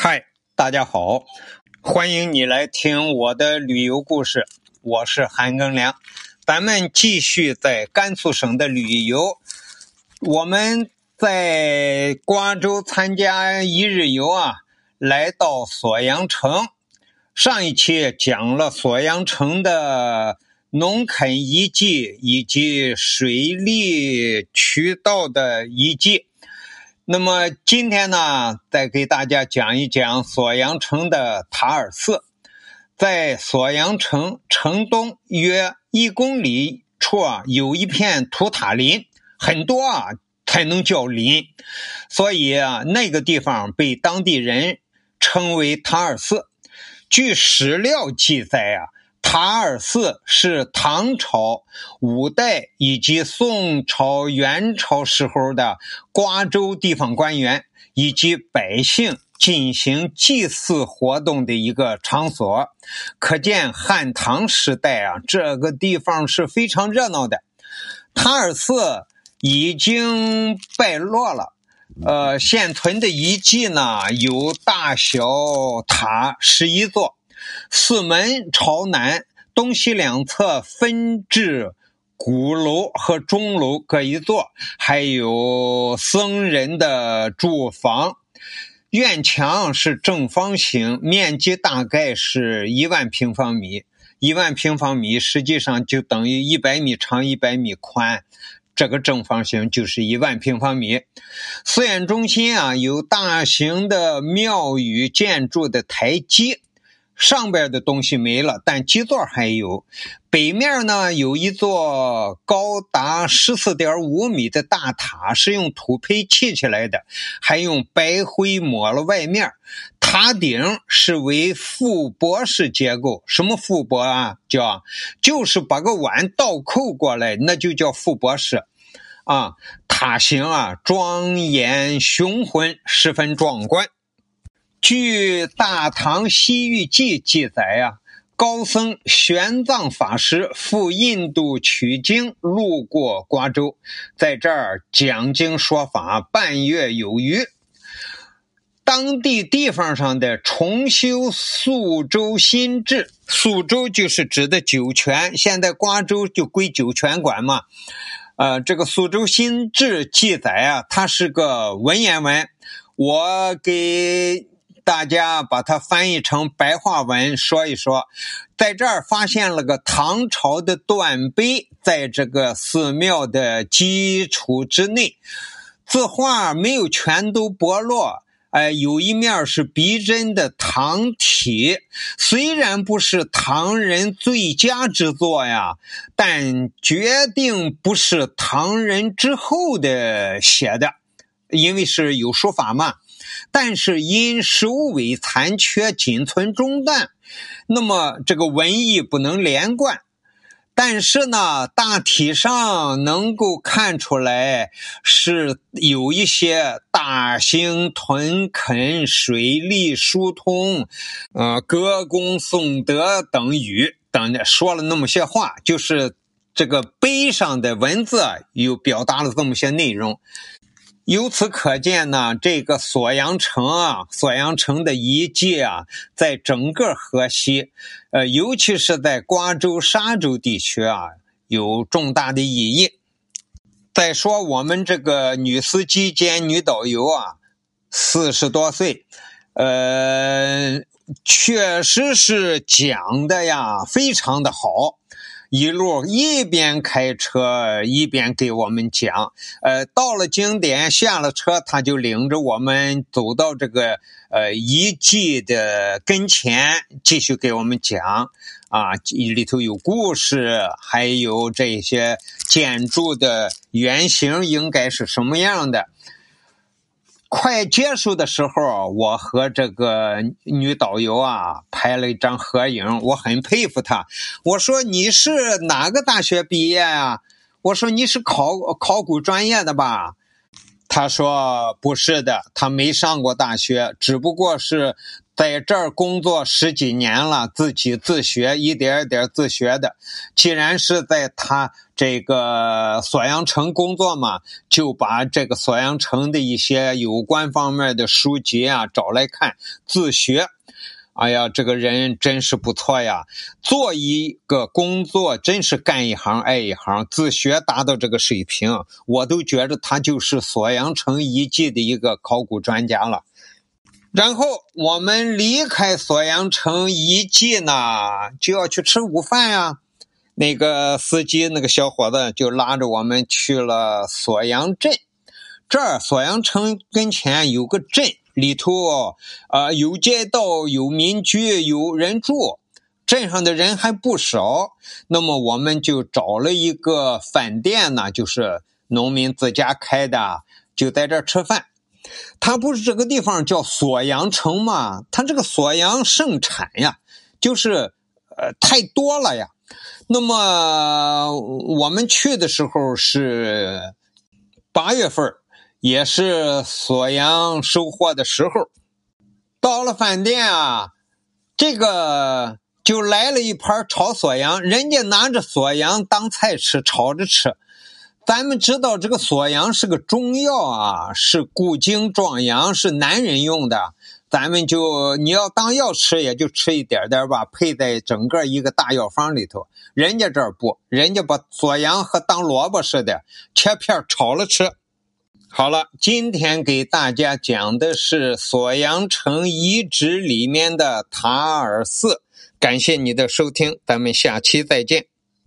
嗨，大家好，欢迎你来听我的旅游故事。我是韩庚良，咱们继续在甘肃省的旅游。我们在瓜州参加一日游啊，来到锁阳城。上一期讲了锁阳城的农垦遗迹以及水利渠道的遗迹。那么今天呢，再给大家讲一讲锁阳城的塔尔寺。在锁阳城城东约一公里处啊，有一片土塔林，很多啊才能叫林，所以啊，那个地方被当地人称为塔尔寺。据史料记载啊。塔尔寺是唐朝、五代以及宋朝、元朝时候的瓜州地方官员以及百姓进行祭祀活动的一个场所。可见汉唐时代啊，这个地方是非常热闹的。塔尔寺已经败落了，呃，现存的遗迹呢有大小塔十一座。四门朝南，东西两侧分置鼓楼和钟楼各一座，还有僧人的住房。院墙是正方形，面积大概是一万平方米。一万平方米实际上就等于一百米长、一百米宽，这个正方形就是一万平方米。寺院中心啊，有大型的庙宇建筑的台基。上边的东西没了，但基座还有。北面呢有一座高达十四点五米的大塔，是用土坯砌起来的，还用白灰抹了外面。塔顶是为覆钵式结构。什么覆钵啊？叫就是把个碗倒扣过来，那就叫覆钵式。啊，塔形啊庄严雄浑，十分壮观。据《大唐西域记》记载呀，高僧玄奘法师赴印度取经，路过瓜州，在这儿讲经说法半月有余。当地地方上的重修肃州新制，肃州就是指的酒泉，现在瓜州就归酒泉管嘛。呃，这个肃州新制记载啊，它是个文言文，我给。大家把它翻译成白话文说一说，在这儿发现了个唐朝的断碑，在这个寺庙的基础之内，字画没有全都剥落，哎，有一面是逼真的唐体，虽然不是唐人最佳之作呀，但决定不是唐人之后的写的，因为是有书法嘛。但是因首尾残缺，仅存中断，那么这个文艺不能连贯。但是呢，大体上能够看出来是有一些大兴屯垦、水利疏通、呃歌功颂德等语等的，说了那么些话，就是这个碑上的文字又表达了这么些内容。由此可见呢，这个锁阳城啊，锁阳城的遗迹啊，在整个河西，呃，尤其是在瓜州、沙州地区啊，有重大的意义。再说我们这个女司机兼女导游啊，四十多岁，呃，确实是讲的呀，非常的好。一路一边开车一边给我们讲，呃，到了景点下了车，他就领着我们走到这个呃遗迹的跟前，继续给我们讲，啊，里头有故事，还有这些建筑的原型应该是什么样的。快结束的时候，我和这个女导游啊拍了一张合影，我很佩服她。我说你是哪个大学毕业呀？我说你是考考古专业的吧？她说不是的，她没上过大学，只不过是在这儿工作十几年了，自己自学，一点一点自学的。既然是在他这个锁阳城工作嘛，就把这个锁阳城的一些有关方面的书籍啊找来看，自学。哎呀，这个人真是不错呀！做一个工作，真是干一行爱一行。自学达到这个水平，我都觉得他就是锁阳城遗迹的一个考古专家了。然后我们离开锁阳城遗迹呢，就要去吃午饭呀。那个司机，那个小伙子就拉着我们去了锁阳镇。这儿锁阳城跟前有个镇。里头啊，有街道，有民居，有人住，镇上的人还不少。那么我们就找了一个饭店呢，就是农民自家开的，就在这儿吃饭。他不是这个地方叫锁阳城吗？他这个锁阳盛产呀，就是呃太多了呀。那么我们去的时候是八月份也是锁阳收获的时候，到了饭店啊，这个就来了一盘炒锁阳，人家拿着锁阳当菜吃，炒着吃。咱们知道这个锁阳是个中药啊，是固精壮阳，是男人用的。咱们就你要当药吃，也就吃一点点吧，配在整个一个大药方里头。人家这儿不，人家把锁阳和当萝卜似的切片炒了吃。好了，今天给大家讲的是锁阳城遗址里面的塔尔寺。感谢你的收听，咱们下期再见。